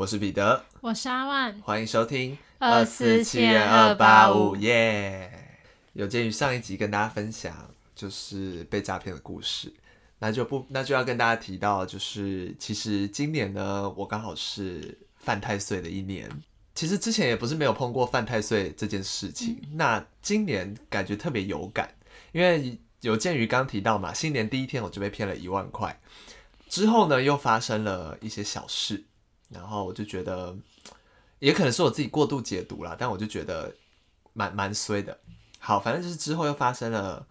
我是彼得，我是阿万，欢迎收听二四七二八五耶。有鉴于上一集跟大家分享就是被诈骗的故事，那就不那就要跟大家提到，就是其实今年呢，我刚好是犯太岁的一年。其实之前也不是没有碰过犯太岁这件事情，嗯、那今年感觉特别有感，因为有鉴于刚提到嘛，新年第一天我就被骗了一万块，之后呢又发生了一些小事。然后我就觉得，也可能是我自己过度解读了，但我就觉得蛮蛮衰的。好，反正就是之后又发生了，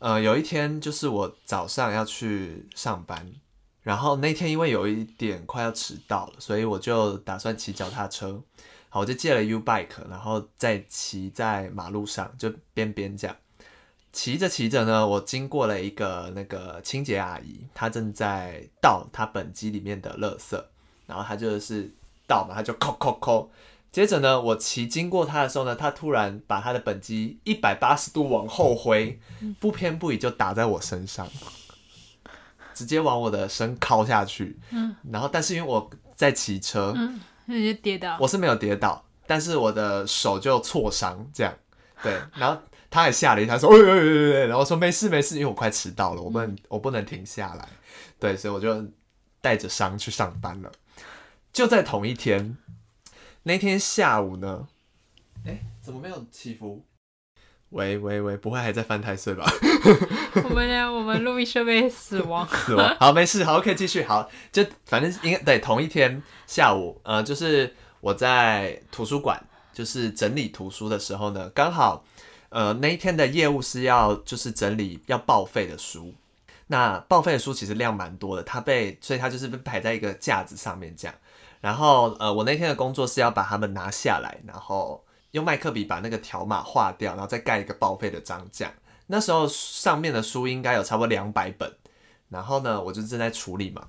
呃，有一天就是我早上要去上班，然后那天因为有一点快要迟到了，所以我就打算骑脚踏车。好，我就借了 U bike，然后再骑在马路上，就边边这样骑着骑着呢，我经过了一个那个清洁阿姨，她正在倒她本机里面的垃圾。然后他就是倒嘛，他就扣扣扣。接着呢，我骑经过他的时候呢，他突然把他的本机一百八十度往后挥，不偏不倚就打在我身上，直接往我的身敲下去。嗯，然后但是因为我在骑车，嗯，你就跌倒。我是没有跌倒，但是我的手就挫伤，这样。对，然后他还吓了一跳，说：“哎哎哎哎！”然后说：“没事没事，因为我快迟到了，我不能我不能停下来。”对，所以我就带着伤去上班了。就在同一天，那天下午呢？哎、欸，怎么没有起伏？喂喂喂，不会还在犯太岁吧？我们呢？我们录音设备死亡。死亡。好，没事，好可以继续。好，就反正应该对同一天下午，呃，就是我在图书馆，就是整理图书的时候呢，刚好，呃，那一天的业务是要就是整理要报废的书。那报废的书其实量蛮多的，它被所以它就是被排在一个架子上面这样。然后，呃，我那天的工作是要把它们拿下来，然后用麦克笔把那个条码划掉，然后再盖一个报废的章这样。那时候上面的书应该有差不多两百本，然后呢，我就正在处理嘛。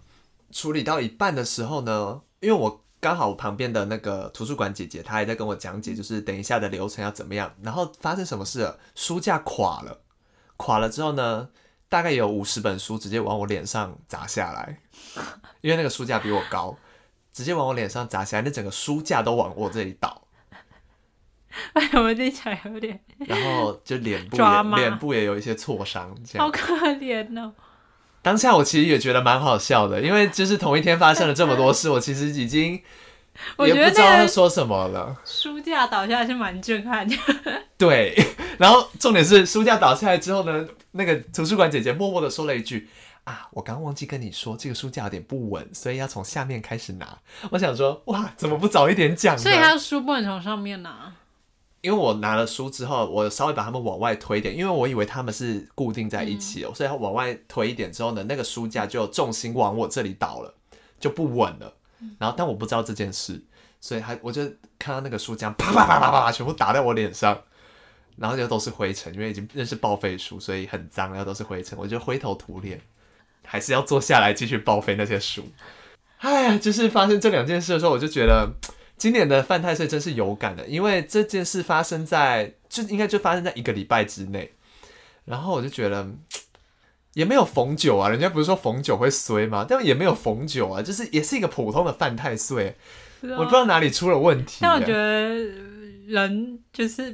处理到一半的时候呢，因为我刚好我旁边的那个图书馆姐姐她还在跟我讲解，就是等一下的流程要怎么样。然后发生什么事了？书架垮了，垮了之后呢，大概有五十本书直接往我脸上砸下来，因为那个书架比我高。直接往我脸上砸下来，那整个书架都往我这里倒。哎，我听起来有点。然后就脸部也脸部也有一些挫伤，这样。好可怜哦。当下我其实也觉得蛮好笑的，因为就是同一天发生了这么多事，我其实已经也不知道要说什么了。书架倒下来是蛮震撼的。对，然后重点是书架倒下来之后呢，那个图书馆姐姐默默的说了一句。啊，我刚忘记跟你说，这个书架有点不稳，所以要从下面开始拿。我想说，哇，怎么不早一点讲呢？所以他的书不能从上面拿。因为我拿了书之后，我稍微把它们往外推一点，因为我以为他们是固定在一起哦，嗯、所以它往外推一点之后呢，那个书架就重心往我这里倒了，就不稳了。然后，但我不知道这件事，所以还我就看到那个书架啪啪啪啪啪全部打在我脸上，然后就都是灰尘，因为已经认识报废书，所以很脏，然后都是灰尘，我就灰头土脸。还是要坐下来继续报废那些书。哎呀，就是发生这两件事的时候，我就觉得今年的犯太岁真是有感的，因为这件事发生在就应该就发生在一个礼拜之内。然后我就觉得也没有逢九啊，人家不是说逢九会衰吗？但也没有逢九啊，就是也是一个普通的犯太岁。我不知道哪里出了问题。但我觉得人就是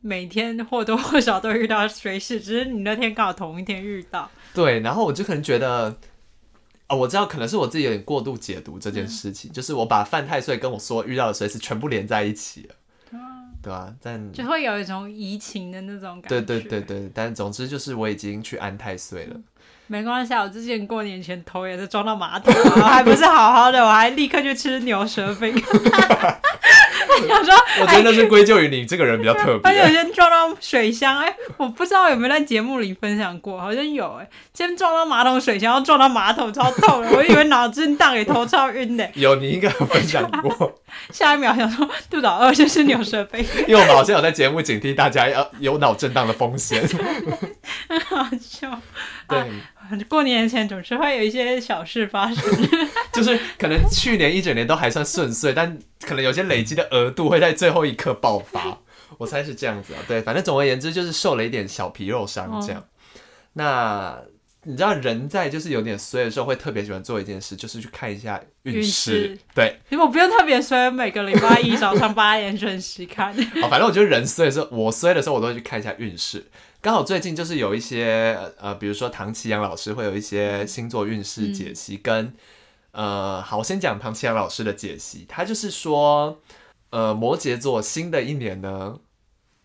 每天或多或少都遇到衰事，只是你那天刚好同一天遇到。对，然后我就可能觉得，啊、哦，我知道可能是我自己有点过度解读这件事情，嗯、就是我把犯太岁跟我说遇到的随时全部连在一起对啊？但就会有一种移情的那种感觉。对对对对，但总之就是我已经去安太岁了。嗯、没关系，我之前过年前头也是撞到马桶，还不是好好的，我还立刻去吃牛舌饼。想说，我觉得那是归咎于你这个人比较特别。而且有些撞到水箱，哎、欸，我不知道有没有在节目里分享过，好像有、欸，哎，先撞到马桶水箱，然后撞到马桶，超痛的，我以为脑震荡，给头超晕的。有，你应该有分享过。下一秒想说肚子饿，就是牛舌饼。因为我们好像有在节目警惕大家要有脑震荡的风险。很好笑。对。啊过年前总是会有一些小事发生，就是可能去年一整年都还算顺遂，但可能有些累积的额度会在最后一刻爆发，我猜是这样子啊。对，反正总而言之就是受了一点小皮肉伤这样。哦、那你知道人在就是有点衰的时候，会特别喜欢做一件事，就是去看一下运势。对，因为我不用特别衰，每个礼拜一早上八点准时看。好，反正我觉得人衰的时候，我衰的时候，我都会去看一下运势。刚好最近就是有一些呃，比如说唐綺阳老师会有一些星座运势解析，跟呃，好，我先讲唐綺阳老师的解析，他就是说，呃，摩羯座新的一年呢，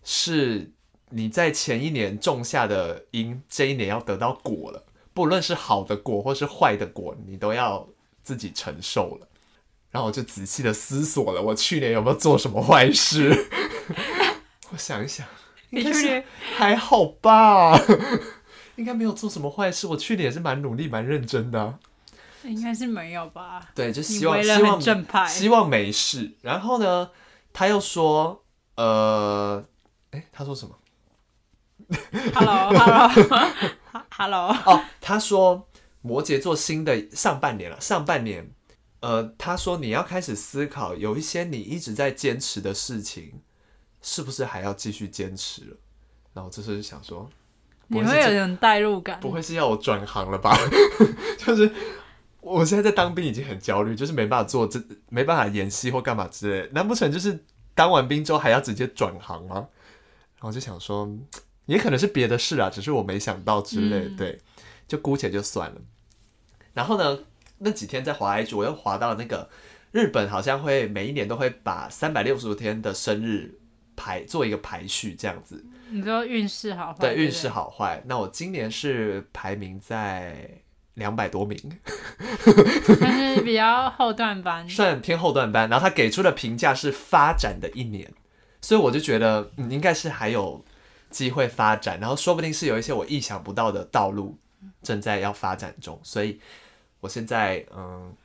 是你在前一年种下的因，这一年要得到果了。不论是好的果或是坏的果，你都要自己承受了。然后我就仔细的思索了，我去年有没有做什么坏事？我想一想，你去年还好吧？应该没有做什么坏事。我去年也是蛮努力、蛮认真的。应该是没有吧？对，就希望希望希望没事。然后呢，他又说，呃，哎，他说什么？Hello，Hello。Hello，哦，他说摩羯座新的上半年了，上半年，呃，他说你要开始思考，有一些你一直在坚持的事情，是不是还要继续坚持了？然后这时候就想说，你会有点代入感，不会是要我转行了吧？就是我现在在当兵已经很焦虑，就是没办法做这，没办法演戏或干嘛之类，难不成就是当完兵之后还要直接转行吗？然后就想说。也可能是别的事啊，只是我没想到之类，嗯、对，就姑且就算了。然后呢，那几天在滑 IG，我又滑到那个日本，好像会每一年都会把三百六十五天的生日排做一个排序，这样子。你说运势好坏？对，运势好坏。那我今年是排名在两百多名，但是比较后段班，算偏后段班。然后他给出的评价是发展的一年，所以我就觉得，嗯，应该是还有。机会发展，然后说不定是有一些我意想不到的道路正在要发展中，所以我现在嗯，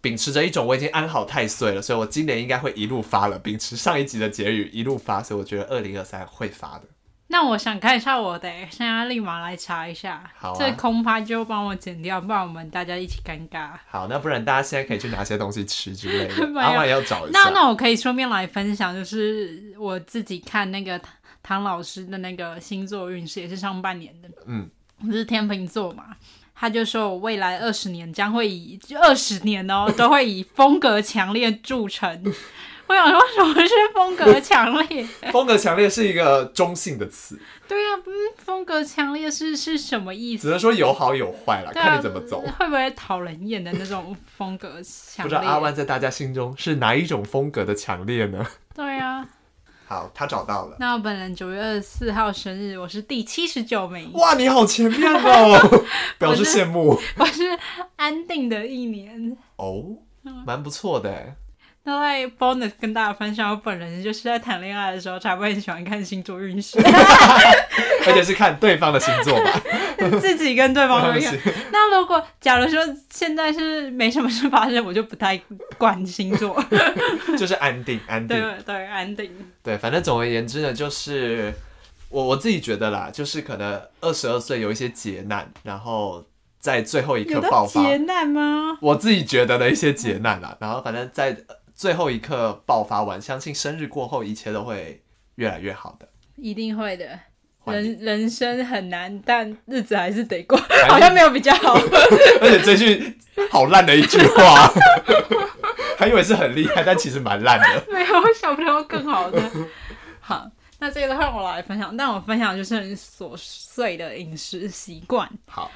秉持着一种我已经安好太岁了，所以我今年应该会一路发了，秉持上一集的结语一路发，所以我觉得二零二三会发的。那我想看一下我的，现在立马来查一下，好啊，这空拍就帮我剪掉，不然我们大家一起尴尬。好，那不然大家现在可以去拿些东西吃之类的，阿万也要找一下。那那我可以顺便来分享，就是我自己看那个。唐老师的那个星座运势也是上半年的，嗯，我是天秤座嘛，他就说我未来二十年将会以二十年哦，都会以风格强烈著称。我想说，什么是风格强烈？风格强烈是一个中性的词。对啊，不是风格强烈是是什么意思？只能说有好有坏了，啊、看你怎么走。会不会讨人厌的那种风格强烈？不知道阿万在大家心中是哪一种风格的强烈呢？对啊。好，他找到了。那我本人九月二十四号生日，我是第七十九名。哇，你好前面哦，表示羡慕。我是安定的一年哦，蛮不错的。那在 bonus 跟大家分享，我本人就是在谈恋爱的时候才会很喜欢看星座运势，而且是看对方的星座吧，自己跟对方 的。那如果假如说现在是没什么事发生，我就不太管星座，就是安定，安定，对对，安定。对，反正总而言之呢，就是我我自己觉得啦，就是可能二十二岁有一些劫难，然后在最后一刻爆发。劫难吗？我自己觉得的一些劫难啦，然后反正在。最后一刻爆发完，相信生日过后一切都会越来越好的，一定会的。人人生很难，但日子还是得过，好像没有比较好。而且这句好烂的一句话，还以为是很厉害，但其实蛮烂的。没有，我想不到更好的。好，那这个的话我来分享，但我分享就是很琐碎的饮食习惯。好。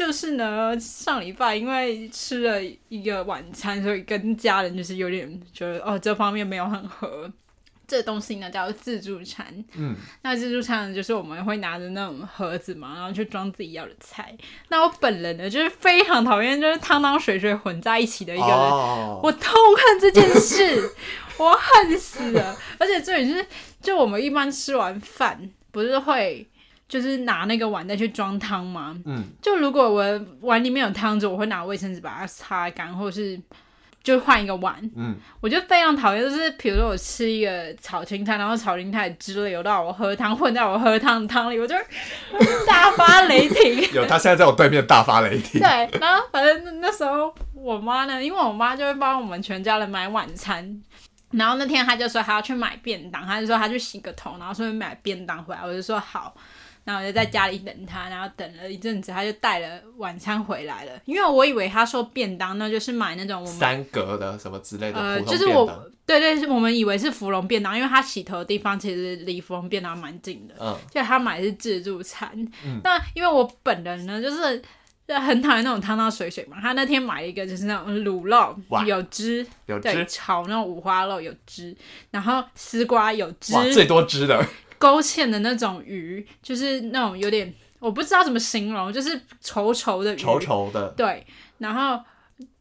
就是呢，上礼拜因为吃了一个晚餐，所以跟家人就是有点觉得哦，这方面没有很合。这东西呢叫自助餐，嗯，那自助餐呢就是我们会拿着那种盒子嘛，然后去装自己要的菜。那我本人呢就是非常讨厌就是汤汤水水混在一起的一个人，哦、我痛恨这件事，我恨死了。而且这里就是，就我们一般吃完饭不是会。就是拿那个碗再去装汤嘛，嗯，就如果我碗里面有汤汁，我会拿卫生纸把它擦干，或者是就换一个碗，嗯，我就非常讨厌，就是比如说我吃一个炒青菜，然后炒青菜汁流到我喝汤，混在我喝汤汤里，我就 大发雷霆。有他现在在我对面大发雷霆。对，然后反正那时候我妈呢，因为我妈就会帮我们全家人买晚餐，然后那天她就说她要去买便当，她就说她去洗个头，然后顺便买便当回来，我就说好。然后我就在家里等他，然后等了一阵子，他就带了晚餐回来了。因为我以为他说便当，那就是买那种我们三格的什么之类的，呃，就是我对对，我们以为是芙蓉便当，因为他洗头的地方其实离芙蓉便当蛮近的，嗯，就他买的是自助餐。嗯，那因为我本人呢，就是。就很讨厌那种汤汤水水嘛。他那天买了一个就是那种卤肉，有汁，有汁，对，炒那种五花肉有汁，然后丝瓜有汁，最多汁的。勾芡的那种鱼，就是那种有点我不知道怎么形容，就是稠稠的鱼，稠稠的。对，然后。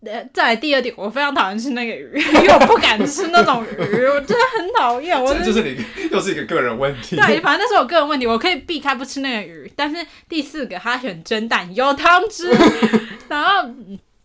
呃，再来第二点，我非常讨厌吃那个鱼，因为我不敢吃那种鱼，我真的很讨厌。我这就是你 又是一个个人问题。对，反正那是我个人问题，我可以避开不吃那个鱼。但是第四个，他选蒸蛋有汤汁，然后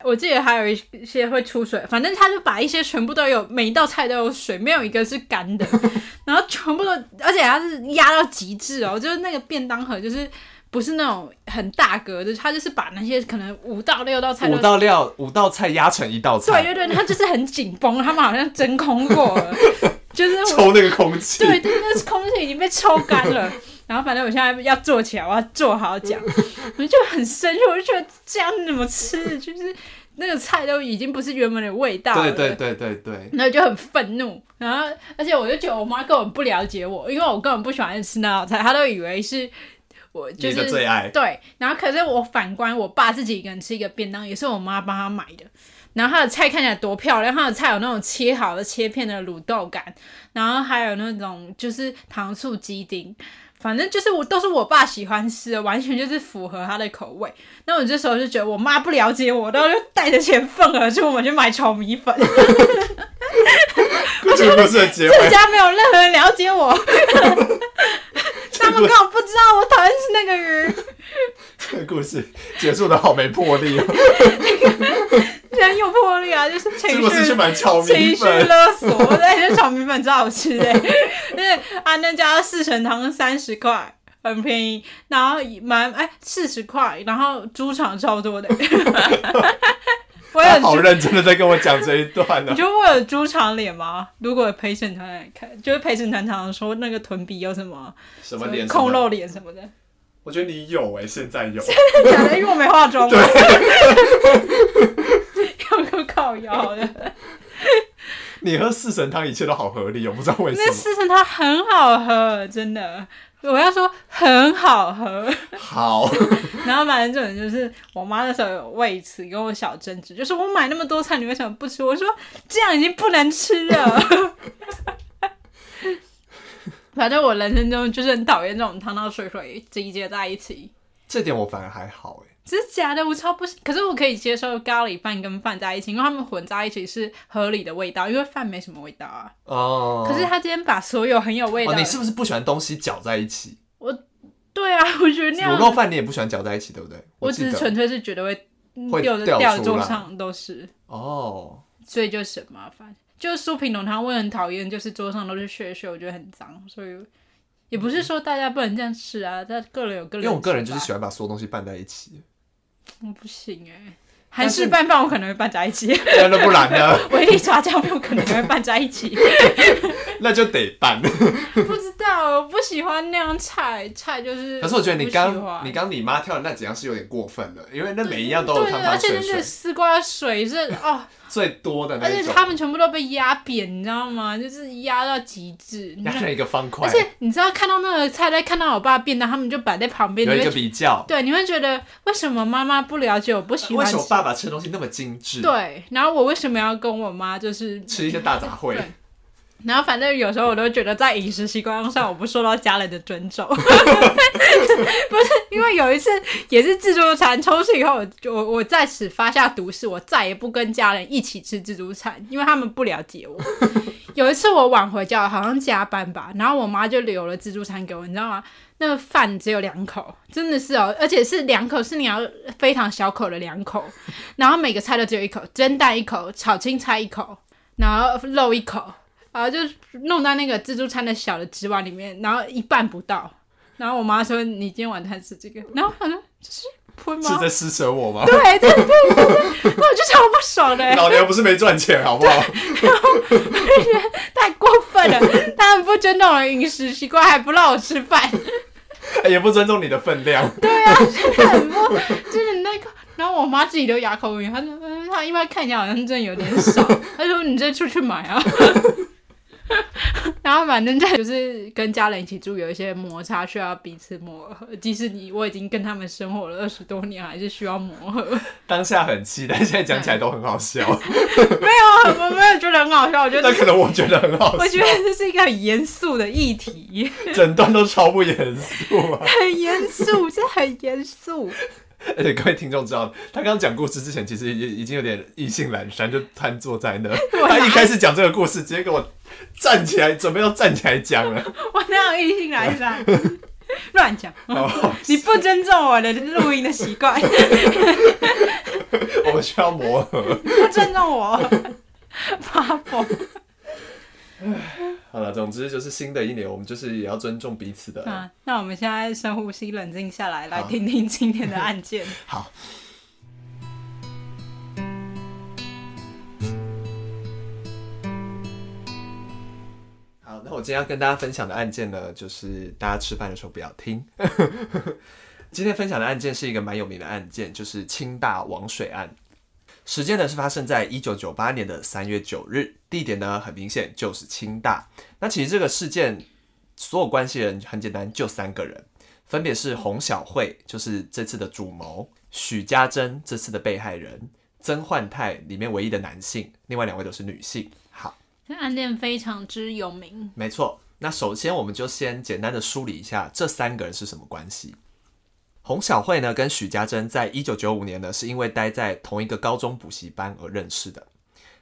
我记得还有一些会出水，反正他就把一些全部都有，每一道菜都有水，没有一个是干的，然后全部都，而且他是压到极致哦，就是那个便当盒就是。不是那种很大格的，他就是把那些可能五到六道菜，五道料五道菜压成一道菜。对对对，他就是很紧绷，他们好像真空过了，就是抽那个空气。对对，那空气已经被抽干了。然后反正我现在要做起来，我要做好讲，我就很生气，我就觉得这样怎么吃？就是那个菜都已经不是原本的味道了。对对对对对。然后就很愤怒，然后而且我就觉得我妈根本不了解我，因为我根本不喜欢吃那道菜，她都以为是。我就是最爱。对，然后可是我反观我爸自己一个人吃一个便当，也是我妈帮他买的。然后他的菜看起来多漂亮，他的菜有那种切好的切片的卤豆干，然后还有那种就是糖醋鸡丁，反正就是我都是我爸喜欢吃的，完全就是符合他的口味。那我这时候就觉得我妈不了解我，然后就带着钱份额去我们去买炒米粉。不是不是，这家没有任何人了解我。他们根本不知道我讨厌吃那个鱼。这个故事结束的好没魄力哦。人有魄力啊，就是情绪情绪勒索。我在觉得炒米粉真好吃哎，因 为啊那家四神汤三十块，很便宜，然后蛮哎四十块，然后猪肠超多的。我也好认真的在跟我讲这一段呢。你觉得我有猪肠脸吗？如果陪审团来看，就是陪审团常常说那个臀比有什么什么脸，空露脸什么的。我觉得你有哎、欸，现在有。现在假的？因为我没化妆。对。有个靠腰的。你喝四神汤，一切都好合理，我不知道为什么。那四神汤很好喝，真的。我要说很好喝，好。然后反正这种就是我妈那时候有为此跟我小争执，就是我买那么多菜，你为什么不吃？我说这样已经不能吃了。反正我人生中就是很讨厌这种汤汤水水集结在一起。这点我反而还好哎。真的假的？我超不行，可是我可以接受咖喱饭跟饭在一起，因为他们混在一起是合理的味道，因为饭没什么味道啊。哦。可是他今天把所有很有味道，哦，你是不是不喜欢东西搅在一起？我，对啊，我觉得那样。卤肉饭你也不喜欢搅在一起，对不对？我，我只是纯粹是觉得会掉会掉掉桌上都是。哦。所以就省麻烦，就是酥皮浓汤我也很讨厌，就是桌上都是血血，我觉得很脏，所以。也不是说大家不能这样吃啊，他个人有个人。因为我个人就是喜欢把所有东西拌在一起。我不行哎，韩式拌饭我可能会拌在一起。那不然呢？维力炸酱面我可能会拌在一起。那就得拌。不知道，我不喜欢那样菜，菜就是。可是我觉得你刚你刚你妈跳的那几样是有点过分了，因为那每一样都有汤汤水水。而且那个丝瓜水是哦。最多的那种，而且他们全部都被压扁，你知道吗？就是压到极致，压成一个方块。而且你知道，看到那个菜，再看到我爸变的，他们就摆在旁边，有一个比较。对，你会觉得为什么妈妈不了解我，不喜欢？为什么爸爸吃的东西那么精致？对，然后我为什么要跟我妈就是吃一些大杂烩？然后反正有时候我都觉得在饮食习惯上我不受到家人的尊重，不是因为有一次也是自助餐，从此以后我我我在此发下毒誓，我再也不跟家人一起吃自助餐，因为他们不了解我。有一次我晚回家，好像加班吧，然后我妈就留了自助餐给我，你知道吗？那个饭只有两口，真的是哦，而且是两口，是你要非常小口的两口，然后每个菜都只有一口，蒸蛋一口，炒青菜一口，然后肉一口。然后就弄到那个自助餐的小的纸碗里面，然后一半不到。然后我妈说：“你今天晚餐吃这个。”然后我说：“这是喷吗？”是在施舍我吗？对对对对对，我就超不爽的。老娘不是没赚钱，好不好？然后我就觉得太过分了，他们不尊重我的饮食习惯，还不让我吃饭。也不尊重你的分量。对啊，真的很不，就是那个。然后我妈自己都哑口无言，她说：“嗯，她一般看起来好像真的有点少。”她说：“你再出去买啊。” 然后反正在就是跟家人一起住，有一些摩擦，需要彼此磨合。即使你我已经跟他们生活了二十多年，还是需要磨合。当下很气，但现在讲起来都很好笑。没有，我没有觉得很好笑。我觉得 那可能我觉得很好笑。我觉得这是一个很严肃的议题，整段都超不严肃啊！很严肃，这很严肃。而且各位听众知道，他刚刚讲故事之前，其实已已经有点意兴阑珊，就瘫坐在那。他一开始讲这个故事，直接给我站起来，准备要站起来讲了。我哪有意兴阑珊？乱讲！你不尊重我的录音的习惯。我们需要磨合。不尊重我，发疯。好了，总之就是新的一年，我们就是也要尊重彼此的。啊，那我们现在深呼吸，冷静下来，来听听今天的案件。好。我今天要跟大家分享的案件呢，就是大家吃饭的时候不要听。今天分享的案件是一个蛮有名的案件，就是清大王水案。时间呢是发生在一九九八年的三月九日，地点呢很明显就是清大。那其实这个事件所有关系人很简单，就三个人，分别是洪小慧，就是这次的主谋；许家珍，这次的被害人；曾焕泰，里面唯一的男性，另外两位都是女性。这案件非常之有名。没错，那首先我们就先简单的梳理一下这三个人是什么关系。洪小慧呢，跟许家珍在一九九五年呢，是因为待在同一个高中补习班而认识的。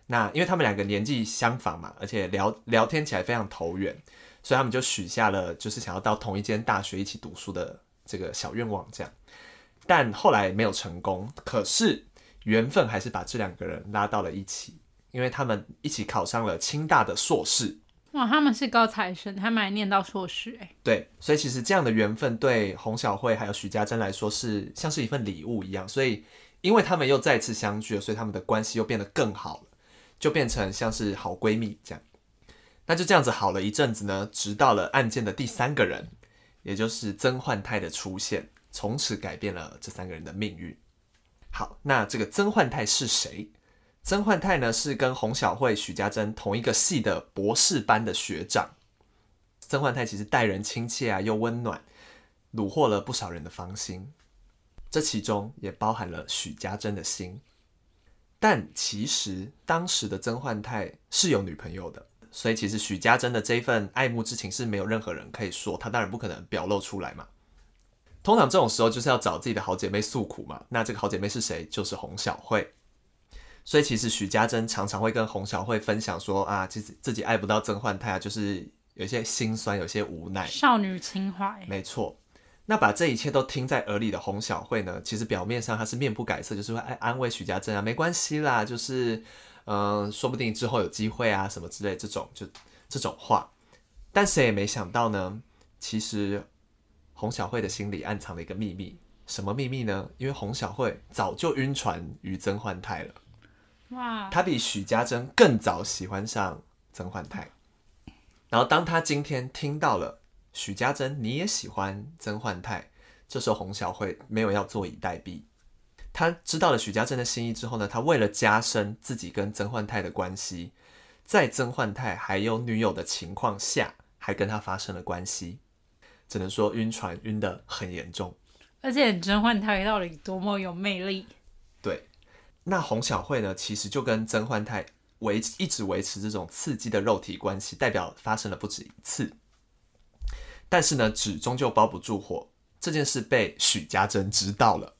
那因为他们两个年纪相仿嘛，而且聊聊天起来非常投缘，所以他们就许下了就是想要到同一间大学一起读书的这个小愿望。这样，但后来没有成功。可是缘分还是把这两个人拉到了一起，因为他们一起考上了清大的硕士。哇，他们是高材生，他们还念到硕士哎。对，所以其实这样的缘分对洪小慧还有许家珍来说是像是一份礼物一样。所以，因为他们又再次相聚了，所以他们的关系又变得更好了，就变成像是好闺蜜这样。那就这样子好了一阵子呢，直到了案件的第三个人，也就是曾焕泰的出现，从此改变了这三个人的命运。好，那这个曾焕泰是谁？曾焕泰呢，是跟洪小慧、许家珍同一个系的博士班的学长。曾焕泰其实待人亲切啊，又温暖，虏获了不少人的芳心。这其中也包含了许家珍的心。但其实当时的曾焕泰是有女朋友的，所以其实许家珍的这份爱慕之情是没有任何人可以说，他当然不可能表露出来嘛。通常这种时候就是要找自己的好姐妹诉苦嘛。那这个好姐妹是谁？就是洪小慧。所以其实许家珍常常会跟洪小慧分享说啊，其实自己爱不到曾焕泰啊，就是有些心酸，有些无奈。少女情怀。没错。那把这一切都听在耳里的洪小慧呢，其实表面上她是面不改色，就是会安安慰许家珍啊，没关系啦，就是嗯、呃，说不定之后有机会啊，什么之类这种就这种话。但谁也没想到呢，其实洪小慧的心里暗藏了一个秘密，什么秘密呢？因为洪小慧早就晕船于曾焕泰了。哇！他比许家珍更早喜欢上曾焕泰，然后当他今天听到了许家珍你也喜欢曾焕泰，这时候洪小慧没有要坐以待毙。他知道了许家珍的心意之后呢，他为了加深自己跟曾焕泰的关系，在曾焕泰还有女友的情况下，还跟他发生了关系，只能说晕船晕得很严重。而且曾焕泰到底多么有魅力？那洪小慧呢？其实就跟曾焕泰维一直维持这种刺激的肉体关系，代表发生了不止一次。但是呢，纸终究包不住火，这件事被许家珍知道了。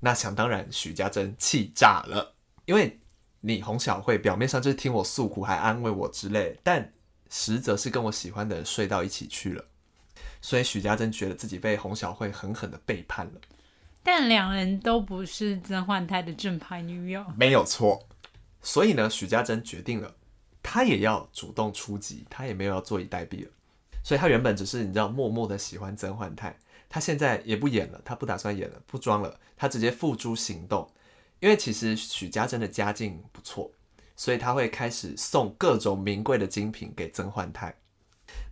那想当然，许家珍气炸了，因为你洪小慧表面上就是听我诉苦，还安慰我之类，但实则是跟我喜欢的人睡到一起去了。所以许家珍觉得自己被洪小慧狠狠的背叛了。但两人都不是曾焕泰的正牌女友，没有错。所以呢，许家珍决定了，她也要主动出击，她也没有要坐以待毙了。所以她原本只是你知道默默的喜欢曾焕泰，她现在也不演了，她不打算演了，不装了，她直接付诸行动。因为其实许家珍的家境不错，所以她会开始送各种名贵的精品给曾焕泰。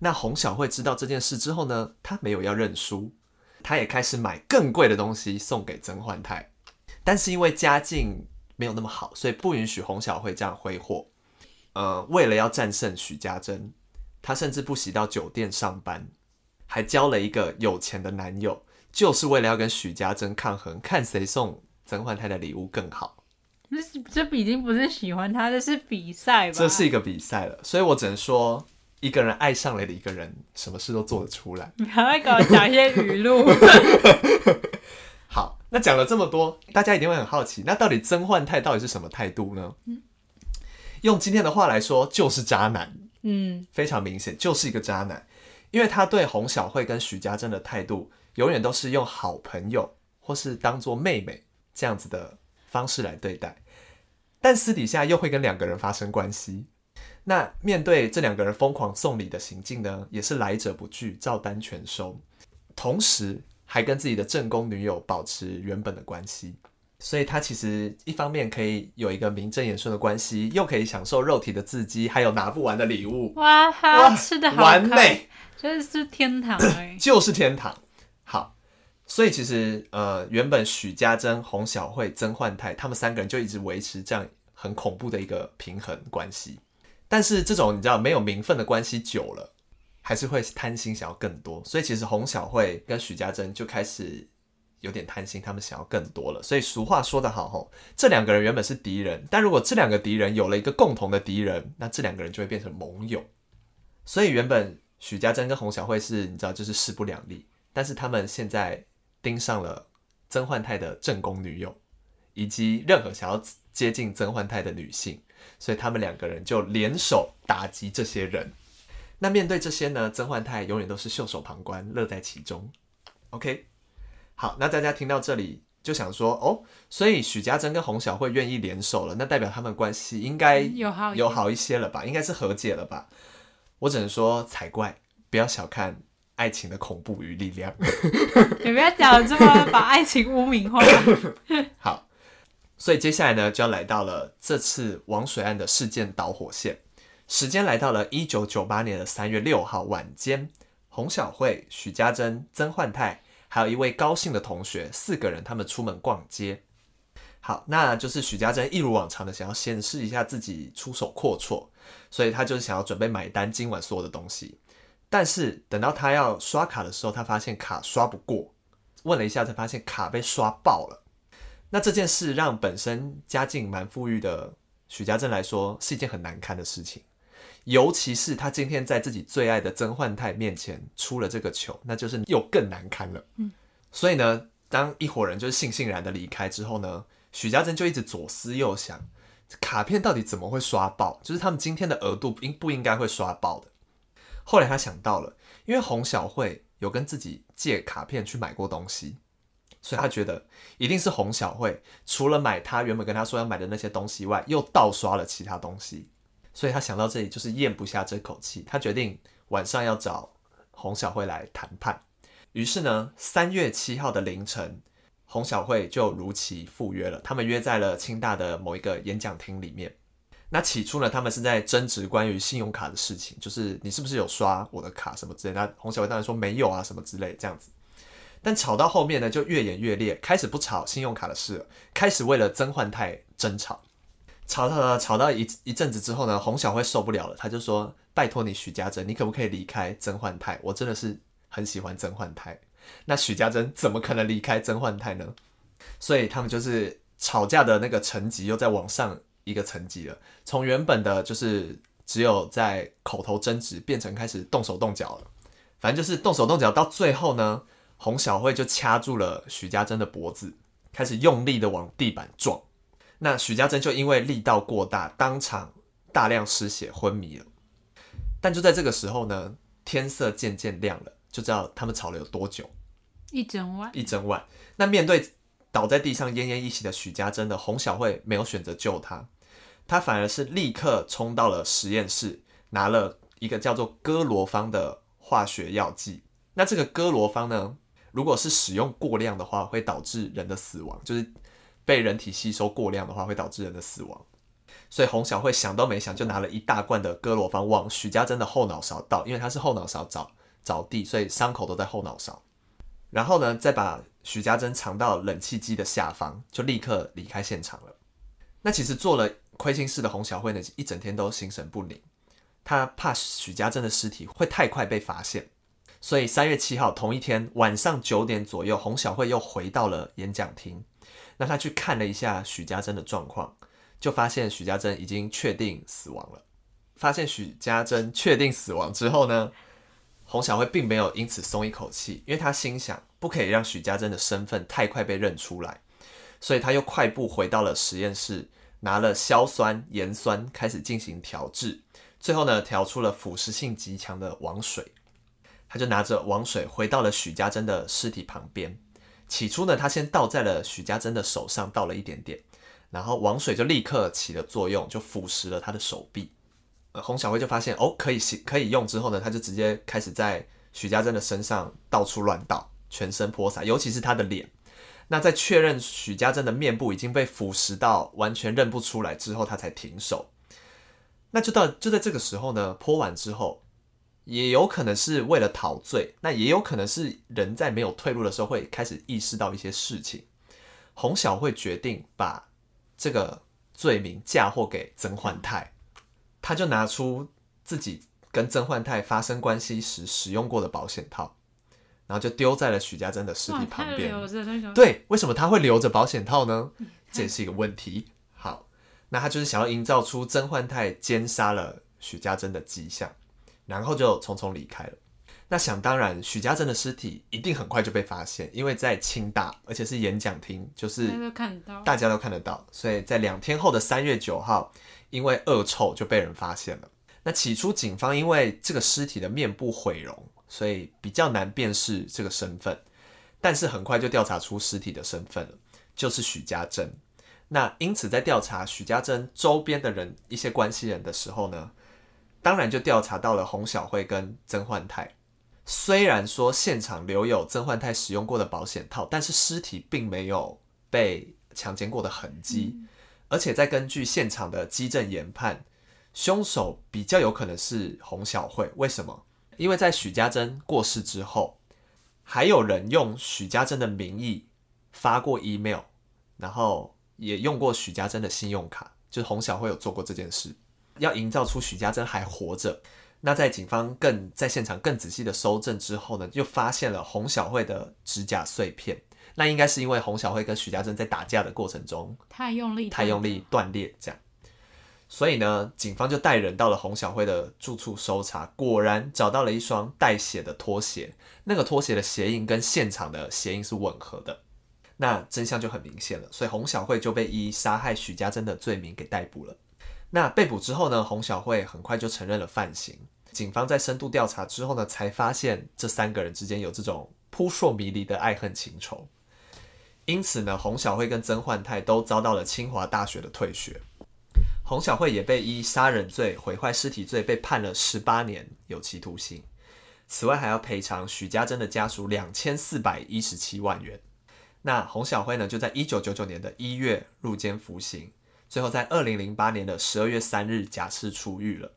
那洪小慧知道这件事之后呢，她没有要认输。他也开始买更贵的东西送给曾焕泰。但是因为家境没有那么好，所以不允许洪小慧这样挥霍。呃，为了要战胜许家珍，他甚至不惜到酒店上班，还交了一个有钱的男友，就是为了要跟许家珍抗衡，看谁送曾焕泰的礼物更好。这这已经不是喜欢他，这是比赛吧？这是一个比赛了，所以我只能说，一个人爱上了的一个人，什么事都做得出来。你 还会给我讲一些语录。好，那讲了这么多，大家一定会很好奇，那到底曾焕泰到底是什么态度呢？嗯，用今天的话来说，就是渣男。嗯，非常明显，就是一个渣男，因为他对洪小慧跟许家珍的态度，永远都是用好朋友或是当做妹妹这样子的方式来对待，但私底下又会跟两个人发生关系。那面对这两个人疯狂送礼的行径呢，也是来者不拒，照单全收，同时。还跟自己的正宫女友保持原本的关系，所以他其实一方面可以有一个名正言顺的关系，又可以享受肉体的刺激，还有拿不完的礼物。哇，哈吃的好完美，就是天堂哎，就是天堂。好，所以其实呃，原本许家珍、洪小慧、曾焕泰他们三个人就一直维持这样很恐怖的一个平衡关系，但是这种你知道没有名分的关系久了。还是会贪心，想要更多，所以其实洪小慧跟许家珍就开始有点贪心，他们想要更多了。所以俗话说得好吼，这两个人原本是敌人，但如果这两个敌人有了一个共同的敌人，那这两个人就会变成盟友。所以原本许家珍跟洪小慧是你知道就是势不两立，但是他们现在盯上了曾焕泰的正宫女友，以及任何想要接近曾焕泰的女性，所以他们两个人就联手打击这些人。那面对这些呢，曾焕泰永远都是袖手旁观，乐在其中。OK，好，那大家听到这里就想说，哦，所以许家珍跟洪小慧愿意联手了，那代表他们关系应该有好有好一些了吧？应该是和解了吧？我只能说才怪，不要小看爱情的恐怖与力量。你不要讲这么把爱情污名化。好，所以接下来呢，就要来到了这次王水案的事件导火线。时间来到了一九九八年的三月六号晚间，洪小慧、许家珍、曾焕泰，还有一位高姓的同学，四个人他们出门逛街。好，那就是许家珍一如往常的想要显示一下自己出手阔绰，所以他就是想要准备买单今晚所有的东西。但是等到他要刷卡的时候，他发现卡刷不过，问了一下才发现卡被刷爆了。那这件事让本身家境蛮富裕的许家珍来说是一件很难堪的事情。尤其是他今天在自己最爱的曾焕泰面前出了这个糗，那就是又更难堪了。嗯，所以呢，当一伙人就是悻悻然的离开之后呢，许家珍就一直左思右想，卡片到底怎么会刷爆？就是他们今天的额度应不应该会刷爆的？后来他想到了，因为洪小慧有跟自己借卡片去买过东西，所以他觉得一定是洪小慧除了买他原本跟他说要买的那些东西外，又盗刷了其他东西。所以他想到这里就是咽不下这口气，他决定晚上要找洪小慧来谈判。于是呢，三月七号的凌晨，洪小慧就如期赴约了。他们约在了清大的某一个演讲厅里面。那起初呢，他们是在争执关于信用卡的事情，就是你是不是有刷我的卡什么之类。那洪小慧当然说没有啊，什么之类这样子。但吵到后面呢，就越演越烈，开始不吵信用卡的事了，开始为了曾焕泰争吵。吵吵吵吵到一一阵子之后呢，洪小慧受不了了，他就说：“拜托你许家珍，你可不可以离开曾焕泰？我真的是很喜欢曾焕泰。”那许家珍怎么可能离开曾焕泰呢？所以他们就是吵架的那个层级又再往上一个层级了，从原本的就是只有在口头争执，变成开始动手动脚了。反正就是动手动脚，到最后呢，洪小慧就掐住了许家珍的脖子，开始用力的往地板撞。那许家珍就因为力道过大，当场大量失血昏迷了。但就在这个时候呢，天色渐渐亮了，就知道他们吵了有多久。一整晚。一整晚。那面对倒在地上奄奄一息的许家珍的洪小慧，没有选择救他，他反而是立刻冲到了实验室，拿了一个叫做哥罗芳的化学药剂。那这个哥罗芳呢，如果是使用过量的话，会导致人的死亡，就是。被人体吸收过量的话，会导致人的死亡。所以洪小慧想都没想，就拿了一大罐的哥罗芳往许家珍的后脑勺倒，因为他是后脑勺着着地，所以伤口都在后脑勺。然后呢，再把许家珍藏到冷气机的下方，就立刻离开现场了。那其实做了亏心事的洪小慧呢，一整天都心神不宁，她怕许家珍的尸体会太快被发现，所以三月七号同一天晚上九点左右，洪小慧又回到了演讲厅。那他去看了一下许家珍的状况，就发现许家珍已经确定死亡了。发现许家珍确定死亡之后呢，洪小慧并没有因此松一口气，因为他心想不可以让许家珍的身份太快被认出来，所以他又快步回到了实验室，拿了硝酸、盐酸开始进行调制，最后呢，调出了腐蚀性极强的王水。他就拿着王水回到了许家珍的尸体旁边。起初呢，他先倒在了许家珍的手上，倒了一点点，然后王水就立刻起了作用，就腐蚀了他的手臂。呃，洪小慧就发现哦，可以行，可以用之后呢，他就直接开始在许家珍的身上到处乱倒，全身泼洒，尤其是他的脸。那在确认许家珍的面部已经被腐蚀到完全认不出来之后，他才停手。那就到就在这个时候呢，泼完之后。也有可能是为了陶醉，那也有可能是人在没有退路的时候会开始意识到一些事情。洪小慧决定把这个罪名嫁祸给曾焕泰，他就拿出自己跟曾焕泰发生关系时使用过的保险套，然后就丢在了许家珍的尸体旁边。对，为什么他会留着保险套呢？这也是一个问题。好，那他就是想要营造出曾焕泰奸杀了许家珍的迹象。然后就匆匆离开了。那想当然，许家珍的尸体一定很快就被发现，因为在清大，而且是演讲厅，就是大家都看得到。所以在两天后的三月九号，因为恶臭就被人发现了。那起初警方因为这个尸体的面部毁容，所以比较难辨识这个身份。但是很快就调查出尸体的身份了，就是许家珍。那因此在调查许家珍周边的人一些关系人的时候呢，当然就调查到了洪小慧跟曾焕泰。虽然说现场留有曾焕泰使用过的保险套，但是尸体并没有被强奸过的痕迹。嗯。而且在根据现场的基证研判，凶手比较有可能是洪小慧。为什么？因为在许家珍过世之后，还有人用许家珍的名义发过 email，然后也用过许家珍的信用卡，就是洪小慧有做过这件事。要营造出许家珍还活着，那在警方更在现场更仔细的搜证之后呢，就发现了洪小慧的指甲碎片。那应该是因为洪小慧跟许家珍在打架的过程中太用力，太用力断裂这样。所以呢，警方就带人到了洪小慧的住处搜查，果然找到了一双带血的拖鞋。那个拖鞋的鞋印跟现场的鞋印是吻合的，那真相就很明显了。所以洪小慧就被以杀害许家珍的罪名给逮捕了。那被捕之后呢，洪小慧很快就承认了犯行。警方在深度调查之后呢，才发现这三个人之间有这种扑朔迷离的爱恨情仇。因此呢，洪小慧跟曾焕泰都遭到了清华大学的退学。洪小慧也被依杀人罪、毁坏尸体罪被判了十八年有期徒刑。此外，还要赔偿许家珍的家属两千四百一十七万元。那洪小慧呢，就在一九九九年的一月入监服刑。最后，在二零零八年的十二月三日假释出狱了。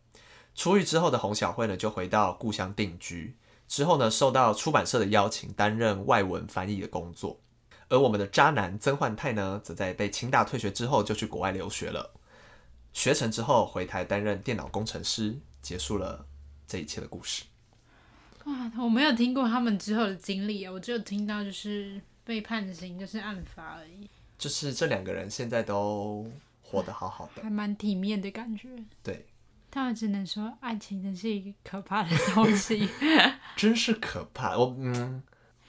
出狱之后的洪小慧呢，就回到故乡定居。之后呢，受到出版社的邀请，担任外文翻译的工作。而我们的渣男曾焕泰呢，则在被清大退学之后，就去国外留学了。学成之后回台担任电脑工程师，结束了这一切的故事。哇，我没有听过他们之后的经历啊，我只有听到就是被判刑，就是案发而已。就是这两个人现在都。活得好好的，还蛮体面的感觉。对，但我只能说，爱情真是一个可怕的东西，真是可怕。我嗯，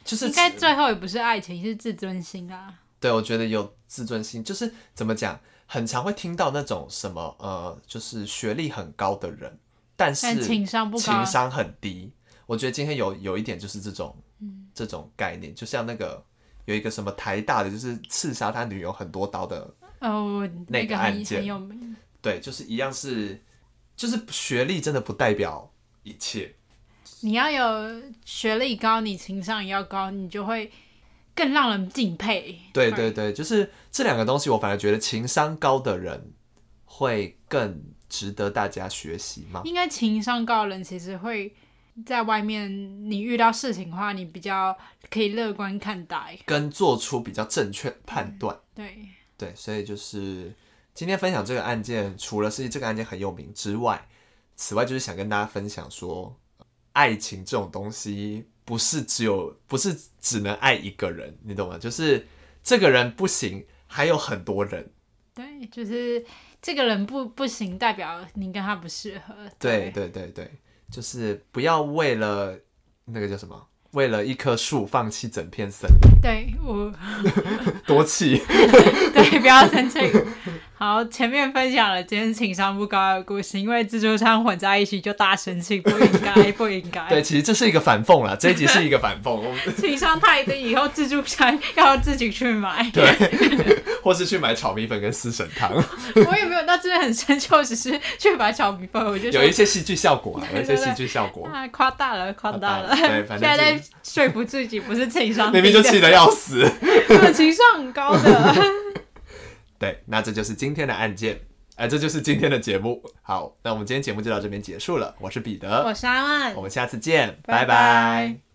就是应该最后也不是爱情，是自尊心啊。对，我觉得有自尊心，就是怎么讲，很常会听到那种什么呃，就是学历很高的人，但是情商不高，情商很低。我觉得今天有有一点就是这种，嗯，这种概念，就像那个有一个什么台大的，就是刺杀他女友很多刀的。哦，那个案件，很有名。对，就是一样是，就是学历真的不代表一切。你要有学历高，你情商也要高，你就会更让人敬佩。对对对，就是这两个东西，我反而觉得情商高的人会更值得大家学习嘛？应该情商高的人其实会在外面你遇到事情的话，你比较可以乐观看待，跟做出比较正确判断。对对，所以就是今天分享这个案件，除了是这个案件很有名之外，此外就是想跟大家分享说，爱情这种东西不是只有，不是只能爱一个人，你懂吗？就是这个人不行，还有很多人。对，就是这个人不不行，代表你跟他不适合。对对对对，就是不要为了那个叫什么，为了一棵树放弃整片森林。对我 多气，对，不要生气。好，前面分享了今天情商不高的故事，因为自助餐混在一起就大生气，不应该，不应该。对，其实这是一个反讽啦，这一集是一个反讽。情商太低，以后自助餐要自己去买。对，或是去买炒米粉跟四神汤。我也没有，那真的很生气，只是去买炒米粉，我觉得有一些戏剧效果啊，有一些戏剧效果。啊，夸大了，夸大了。对，反正现在在说服自己不是情商低，明明就气得要死。情商很高的。对，那这就是今天的案件，哎、呃，这就是今天的节目。好，那我们今天节目就到这边结束了。我是彼得，我是阿万，我们下次见，拜拜。拜拜。